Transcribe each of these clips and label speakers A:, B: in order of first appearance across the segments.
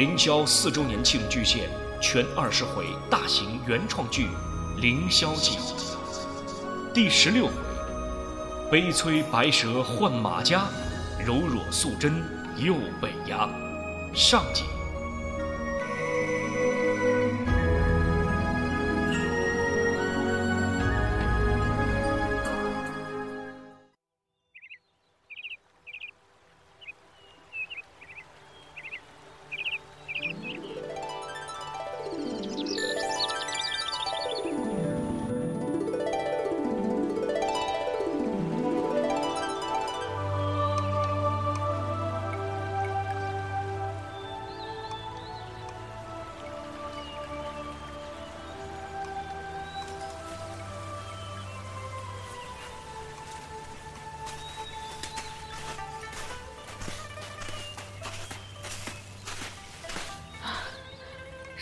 A: 凌霄四周年庆巨献全二十回大型原创剧《凌霄记》第十六回：悲催白蛇换马甲，柔弱素贞又被压。上集。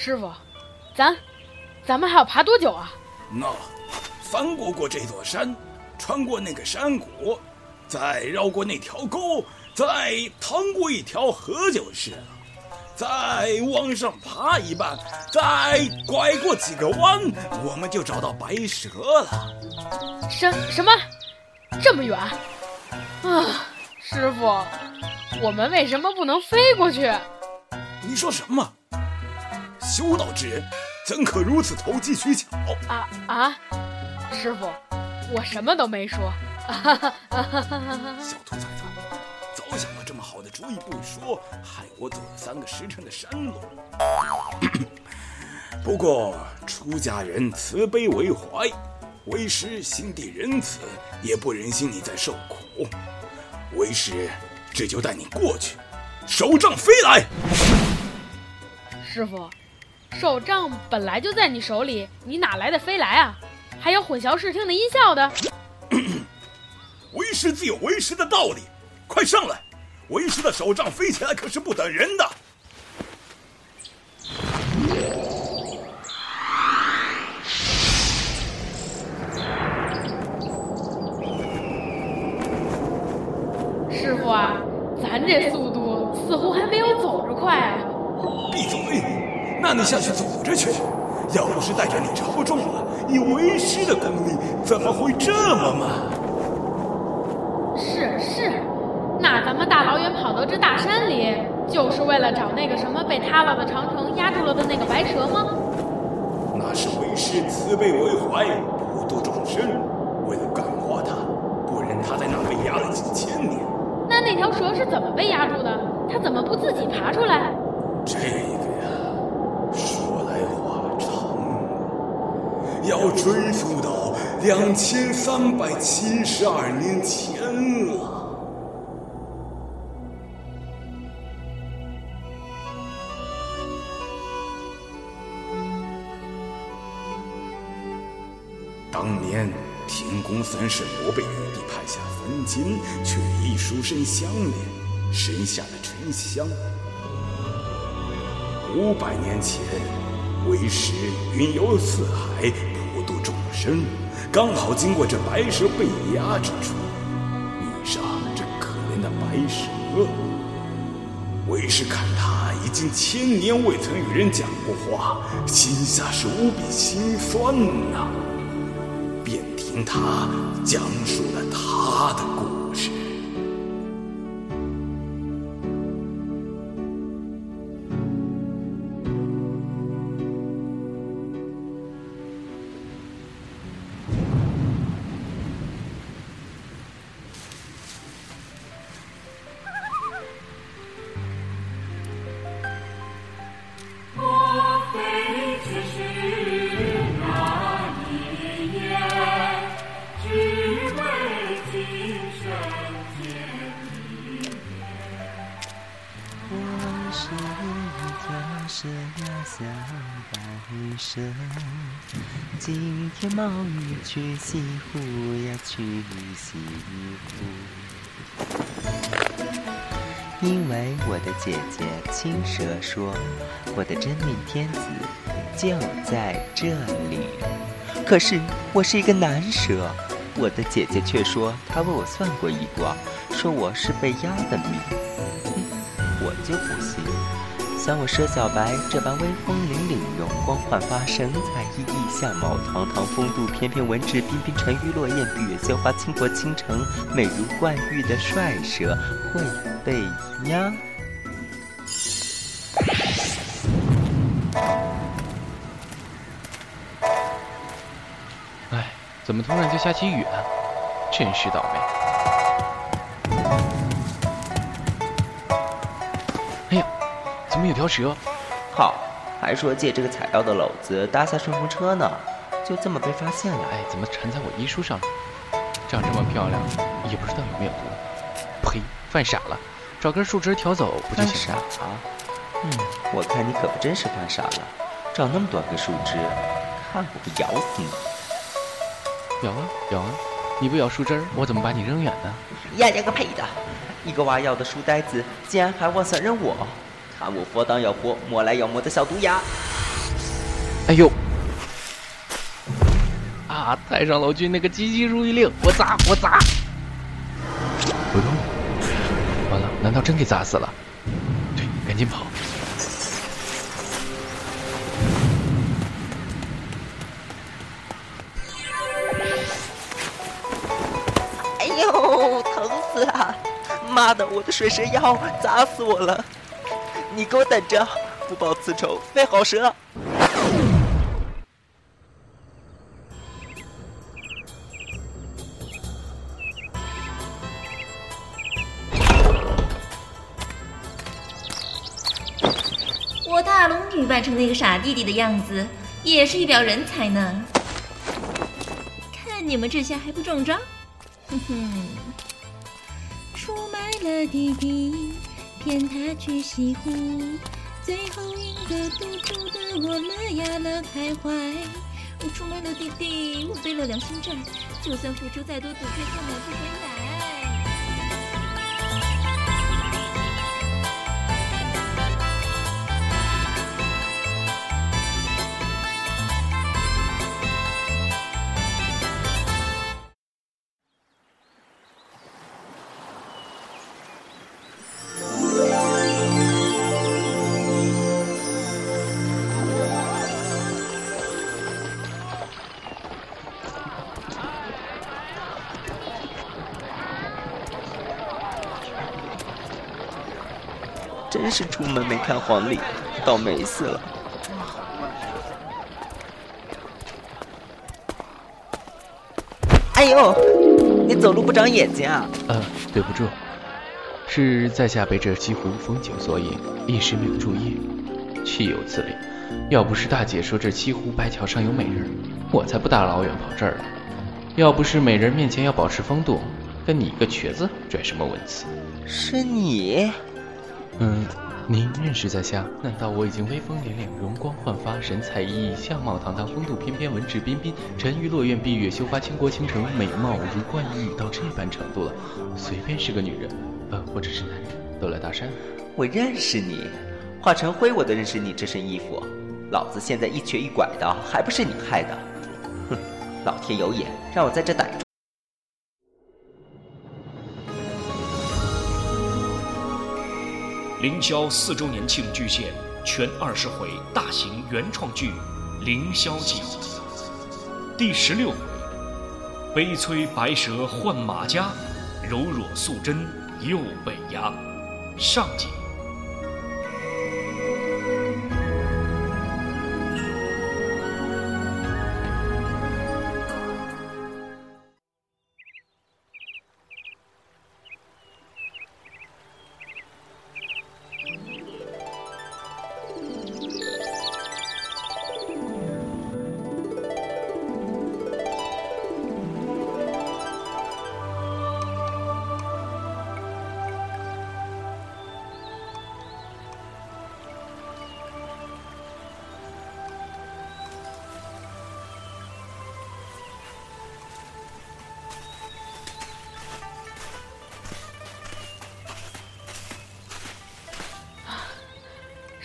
B: 师傅，咱咱们还要爬多久啊？
C: 那翻过过这座山，穿过那个山谷，再绕过那条沟，再趟过一条河就是了。再往上爬一半，再拐过几个弯，我们就找到白蛇了。
B: 什什么？这么远？啊，师傅，我们为什么不能飞过去？
C: 你说什么？修道之人怎可如此投机取巧？
B: 啊啊！师傅，我什么都没说。
C: 小兔崽子，早想到这么好的主意不说，害我走了三个时辰的山路。不过出家人慈悲为怀，为师心地仁慈，也不忍心你再受苦。为师这就带你过去，手杖飞来。
B: 师傅。手杖本来就在你手里，你哪来的飞来啊？还有混淆视听的音效的？
C: 为师自有为师的道理，快上来！为师的手杖飞起来可是不等人的。
B: 师傅啊，咱这速度似乎还没有走着快啊！
C: 闭嘴！那你下去走着去，要不是带着你超重了，以为师的功力怎么会这么慢？
B: 是是，那咱们大老远跑到这大山里，就是为了找那个什么被塌了的长城压住了的那个白蛇吗？
C: 那是为师慈悲为怀，普度众生，为了感化他，不然他在那被压了几千年。
B: 那那条蛇是怎么被压住的？它怎么不自己爬出来？
C: 这个。要追溯到两千三百七十二年前了。当年天宫三圣魔被玉帝派下凡间，却一书生相恋，生下了沉香。五百年前，为师云游四海。身，刚好经过这白蛇被压之处，遇上这可怜的白蛇。为师看他已经千年未曾与人讲过话，心下是无比心酸呐，便听他讲述了他的故。
D: 事，今天冒雨去西湖呀，去西湖。因为我的姐姐青蛇说，我的真命天子就在这里。可是我是一个男蛇，我的姐姐却说她为我算过一卦，说我是被压的命。我就不信。像我佘小白这般威风凛凛、容光焕发、神采奕奕、相貌堂堂、风度翩翩、文质彬彬、沉鱼落雁、闭月羞花、倾国倾城、美如冠玉的帅蛇会被压？
E: 哎，怎么突然就下起雨了？真是倒霉！哎呀，怎么有条蛇？
D: 好，还说借这个采药的篓子搭下顺风车呢，就这么被发现了。
E: 哎，怎么缠在我衣书上了？长这么漂亮，也不知道有没有毒。呸！犯傻了，找根树枝挑走不就行了？
D: 啊？嗯，我看你可不真是犯傻了，找那么短根树枝，看我不咬死你！
E: 咬啊咬啊！你不咬树枝儿，我怎么把你扔远呢？
D: 呀呀个呸的！一个挖药的书呆子，竟然还妄想扔我！看我佛当妖佛，魔来咬魔的小毒牙！
E: 哎呦！啊！太上老君那个急急如律令，我砸我砸！不动！完了，难道真给砸死了？对，赶紧跑！
D: 哎呦，疼死了！妈的，我的水蛇腰砸死我了！你给我等着，不报此仇，非好蛇！
F: 我大龙女扮成那个傻弟弟的样子，也是一表人才呢。看你们这下还不中招？哼哼！出卖了弟弟，骗他去西湖，最后一个赌注的我乐呀乐开怀。我出卖了弟弟，我背了良心债，就算付出再多赌注，也买不回来。
D: 真是出门没看黄历，倒霉死了！哎呦，你走路不长眼睛啊？
E: 呃，对不住，是在下被这西湖风景所引，一时没有注意，岂有此理！要不是大姐说这西湖白桥上有美人，我才不大老远跑这儿来。要不是美人面前要保持风度，跟你一个瘸子拽什么文词？
D: 是你？
E: 嗯，您认识在下？难道我已经威风凛凛、容光焕发、神采奕奕、相貌堂堂、风度翩翩、文质彬彬、沉鱼落雁、闭月羞花、倾国倾城、美貌如冠玉到这般程度了？随便是个女人，呃，或者是男人，都来搭讪？
D: 我认识你，化成灰我都认识你这身衣服。老子现在一瘸一拐的，还不是你害的？哼，老天有眼，让我在这逮
A: 凌霄四周年庆巨献全二十回大型原创剧《凌霄记》第十六回：悲催白蛇换马甲，柔弱素贞又被压。上集。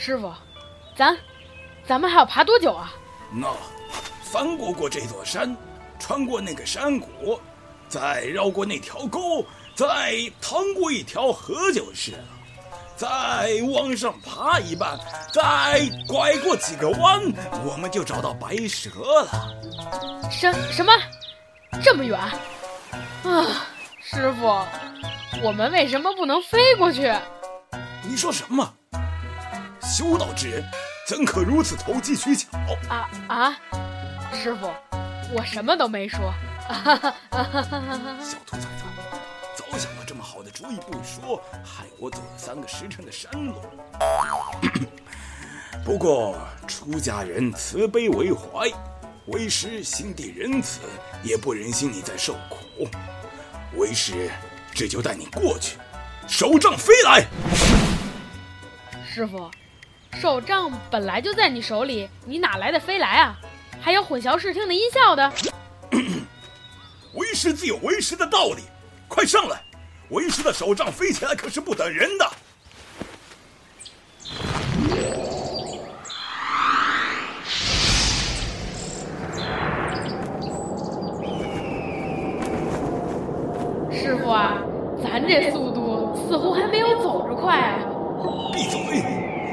B: 师傅，咱咱们还要爬多久啊？
C: 那翻过过这座山，穿过那个山谷，再绕过那条沟，再趟过一条河就是了。再往上爬一半，再拐过几个弯，我们就找到白蛇了。
B: 什什么？这么远？啊，师傅，我们为什么不能飞过去？
C: 你说什么？修道之人怎可如此投机取巧？
B: 啊啊！师傅，我什么都没说。
C: 小兔崽子，早想到这么好的主意不说，害我走了三个时辰的山路。不过出家人慈悲为怀，为师心地仁慈，也不忍心你再受苦。为师这就带你过去，手杖飞来。
B: 师傅，手杖本来就在你手里，你哪来的飞来啊？还有混淆视听的音效的。
C: 为师自有为师的道理，快上来！为师的手杖飞起来可是不等人的。
B: 师傅啊，咱这速度似乎还没有走着快啊！
C: 闭嘴！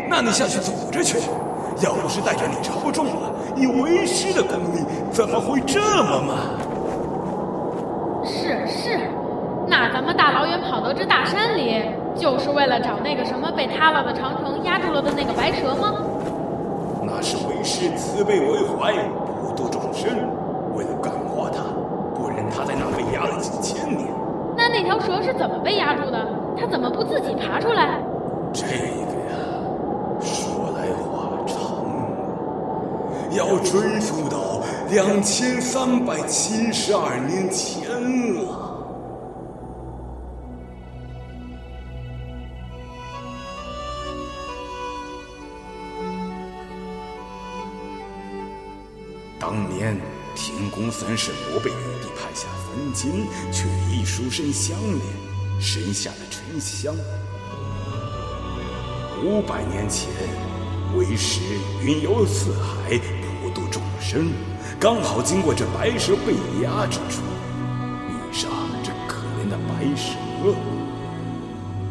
C: 那你下去走着去。要不是带着你超重了，以为师的功力，怎么会
B: 是是，那咱们大老远跑到这大山里，就是为了找那个什么被塌了的长城压住了的那个白蛇吗？
C: 那是为师慈悲为怀，普度众生，为了感化他，不然他在那被压了几千年。
B: 那那条蛇是怎么被压住的？它怎么不自己爬出来？
C: 这个呀，说来话长，要追溯到两千三百七十二年前了。当年天宫三圣魔被玉帝派下凡间，却与一书生相恋，生下了沉香。五百年前，为师云游四海，普度众生，刚好经过这白蛇被压之处，遇上这可怜的白蛇。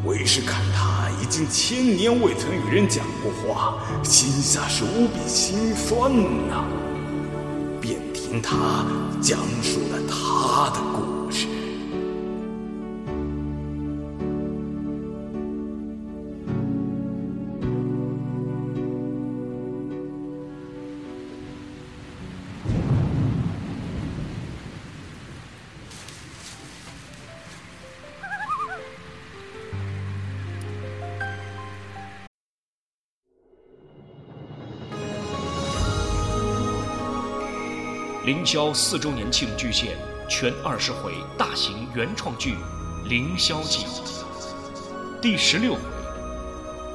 C: 为师看他已经千年未曾与人讲过话，心下是无比心酸呐、便听他讲述了他的故事。
A: 凌霄四周年庆巨献全二十回大型原创剧《凌霄记》第十六回：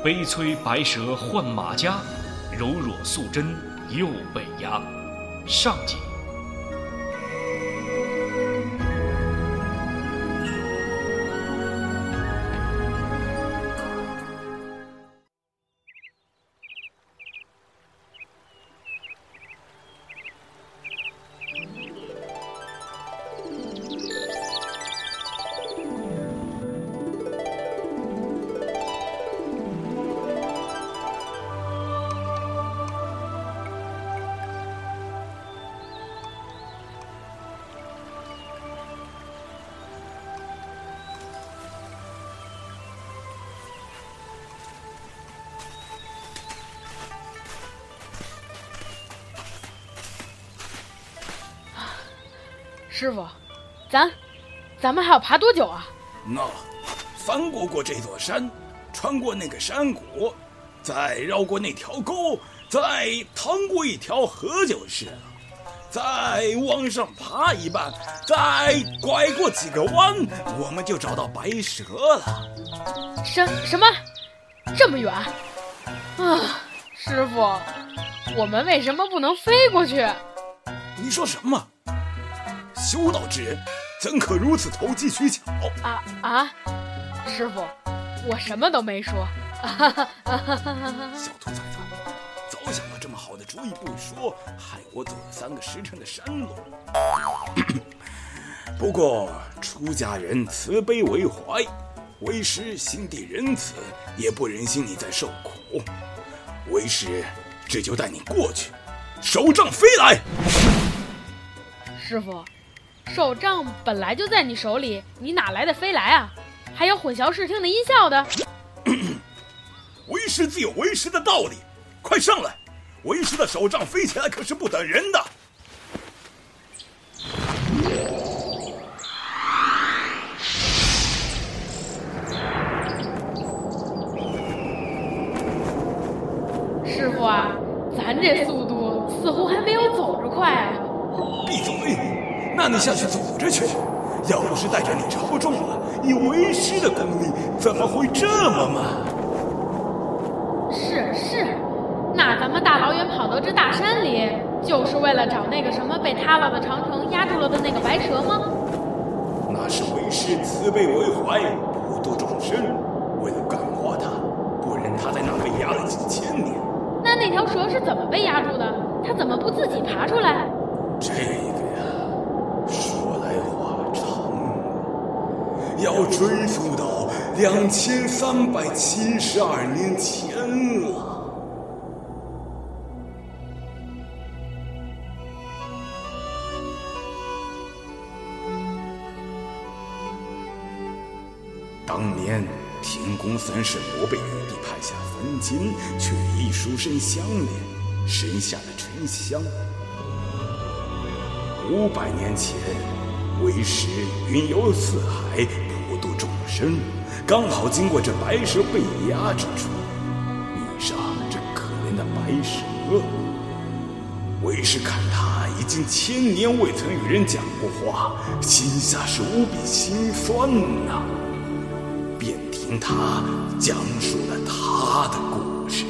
A: 悲催白蛇换马家，柔弱素贞又被压。上集。
B: 师傅，咱咱们还要爬多久啊？
C: 那翻过过这座山，穿过那个山谷，再绕过那条沟，再趟过一条河就是了。再往上爬一半，再拐过几个弯，我们就找到白蛇了。
B: 什什么？这么远？啊，师傅，我们为什么不能飞过去？
C: 你说什么？修道之人怎可如此投机取巧？
B: 啊啊！师傅，我什么都没说。
C: 小兔崽子，早想到这么好的主意不说，害我走了三个时辰的山路。不过出家人慈悲为怀，为师心地仁慈，也不忍心你再受苦。为师这就带你过去。手杖飞来！
B: 师傅，手杖本来就在你手里，你哪来的飞来啊？还有混淆视听的音效的。
C: 为师自有为师的道理，快上来！为师的手杖飞起来可是不等人的。
B: 师傅啊，咱这速度似乎还没有走着快啊！
C: 闭嘴！那你下去走着去。要不是带着你超重了，以为师的功力怎么会这么慢？
B: 是是，那咱们大老远跑到这大山里，就是为了找那个什么被塌了的长城压住了的那个白蛇吗？
C: 那是为师慈悲为怀，普度众生，为了感化他，不然他在那被压了几千年。
B: 那那条蛇是怎么被压住的？它怎么不自己爬出来？
C: 这个呀，说来话长，追溯到两千三百七十二年前了。当年天宫三圣魔被玉帝派下凡间，却与一书生相恋，生下了沉香。五百年前，为师云游四海，身，刚好经过这白蛇被压之处，遇上这可怜的白蛇。为师看他已经千年未曾与人讲过话，心下是无比心酸呐。便听他讲述了他的故事。